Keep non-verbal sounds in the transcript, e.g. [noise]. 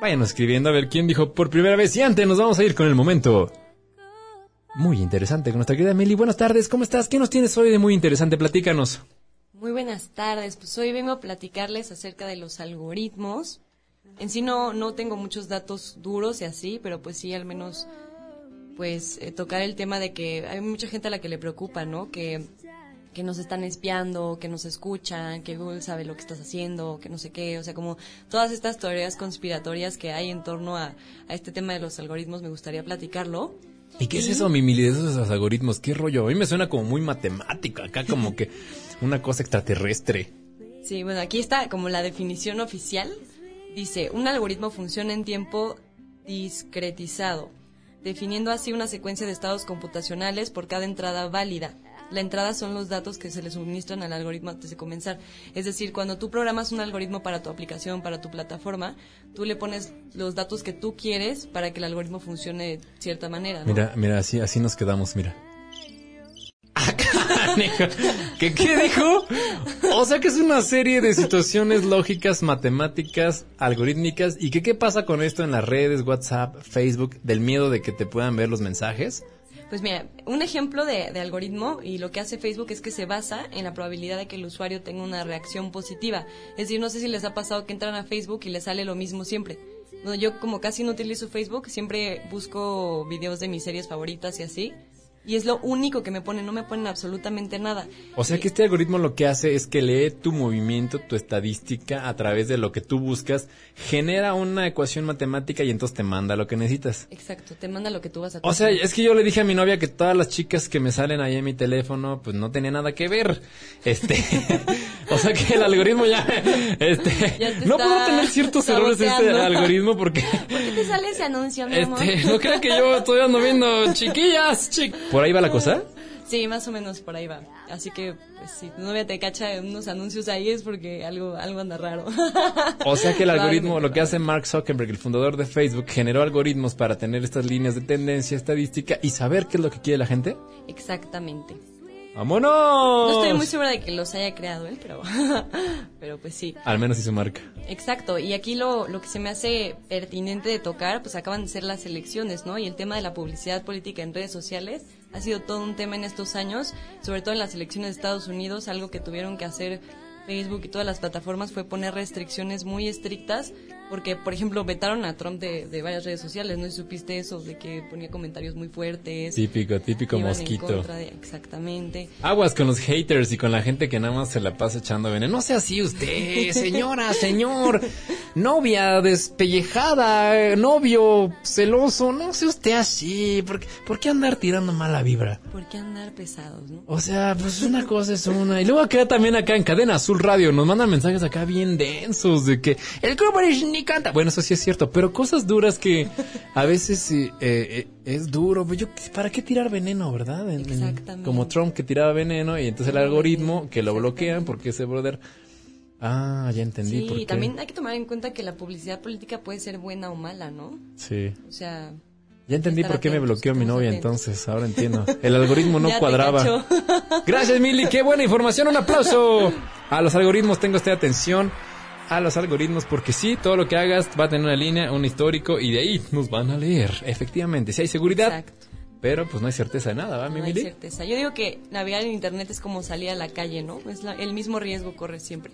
Váyanos escribiendo a ver quién dijo por primera vez y antes nos vamos a ir con el momento. Muy interesante con nuestra querida Mili. Buenas tardes, ¿cómo estás? ¿Qué nos tienes hoy de muy interesante? Platícanos. Muy buenas tardes, pues hoy vengo a platicarles acerca de los algoritmos. En sí no, no tengo muchos datos duros y así, pero pues sí al menos pues eh, tocar el tema de que hay mucha gente a la que le preocupa, ¿no? Que, que nos están espiando, que nos escuchan, que Google sabe lo que estás haciendo, que no sé qué, o sea, como todas estas teorías conspiratorias que hay en torno a, a este tema de los algoritmos, me gustaría platicarlo. ¿Y qué es eso, Mimili, de esos algoritmos? ¿Qué rollo? A mí me suena como muy matemático, acá como que una cosa extraterrestre. Sí, bueno, aquí está como la definición oficial. Dice, un algoritmo funciona en tiempo discretizado, definiendo así una secuencia de estados computacionales por cada entrada válida. La entrada son los datos que se le suministran al algoritmo antes de comenzar. Es decir, cuando tú programas un algoritmo para tu aplicación, para tu plataforma, tú le pones los datos que tú quieres para que el algoritmo funcione de cierta manera. ¿no? Mira, mira, así, así nos quedamos, mira. [laughs] ¿Qué, ¿Qué dijo? O sea que es una serie de situaciones lógicas, matemáticas, algorítmicas. ¿Y qué, qué pasa con esto en las redes, WhatsApp, Facebook, del miedo de que te puedan ver los mensajes? Pues mira, un ejemplo de, de, algoritmo y lo que hace Facebook es que se basa en la probabilidad de que el usuario tenga una reacción positiva. Es decir, no sé si les ha pasado que entran a Facebook y les sale lo mismo siempre. No, yo como casi no utilizo Facebook, siempre busco videos de mis series favoritas y así y es lo único que me ponen, no me ponen absolutamente nada. O sea que este algoritmo lo que hace es que lee tu movimiento, tu estadística a través de lo que tú buscas, genera una ecuación matemática y entonces te manda lo que necesitas. Exacto, te manda lo que tú vas a O sea, es que yo le dije a mi novia que todas las chicas que me salen ahí en mi teléfono, pues no tenía nada que ver. Este, [laughs] [laughs] o sea que el algoritmo ya, este, Ya no puedo tener ciertos errores este algoritmo porque [laughs] ¿Por qué te sale ese anuncio, mi amor? Este, no crean que yo estoy ando viendo chiquillas, chic. ¿Por ahí va la cosa? Sí, más o menos por ahí va. Así que, pues, si tu novia te cacha unos anuncios ahí es porque algo, algo anda raro. O sea que el algoritmo, lo que hace Mark Zuckerberg, el fundador de Facebook, generó algoritmos para tener estas líneas de tendencia estadística y saber qué es lo que quiere la gente. Exactamente. ¡Vámonos! No estoy muy segura de que los haya creado él, pero, [laughs] pero pues sí. Al menos hizo marca. Exacto, y aquí lo, lo que se me hace pertinente de tocar, pues acaban de ser las elecciones, ¿no? Y el tema de la publicidad política en redes sociales ha sido todo un tema en estos años, sobre todo en las elecciones de Estados Unidos, algo que tuvieron que hacer Facebook y todas las plataformas fue poner restricciones muy estrictas, porque, por ejemplo, vetaron a Trump de, de varias redes sociales, ¿no? Supiste eso, de que ponía comentarios muy fuertes. Típico, típico mosquito. de- exactamente. Aguas con los haters y con la gente que nada más se la pasa echando veneno. No sea así usted, señora, señor. Novia despellejada, novio celoso. No sea usted así. ¿Por qué, por qué andar tirando mala vibra? ¿Por qué andar pesados, no? O sea, pues una cosa es una. Y luego acá también acá en Cadena Azul Radio nos mandan mensajes acá bien densos de que el grupo ni canta. Bueno, eso sí es cierto, pero cosas duras que a veces eh, eh, es duro. Pues yo, ¿para qué tirar veneno, verdad? En- en- Exactamente. como Trump que tiraba veneno y entonces el algoritmo que lo bloquean porque ese brother... Ah, ya entendí por Sí, qué. también hay que tomar en cuenta que la publicidad política puede ser buena o mala, ¿no? Sí. O sea, Ya entendí por qué me bloqueó mi novia atentos. entonces, ahora entiendo. El algoritmo [laughs] no cuadraba. [laughs] Gracias, Mili, qué buena información, un aplauso. A los algoritmos tengo usted atención. A los algoritmos, porque sí, todo lo que hagas va a tener una línea, un histórico, y de ahí nos van a leer. Efectivamente, si hay seguridad, exacto. pero pues no hay certeza de nada, ¿va, mi No hay certeza. Yo digo que navegar en internet es como salir a la calle, ¿no? Es la- el mismo riesgo corre siempre.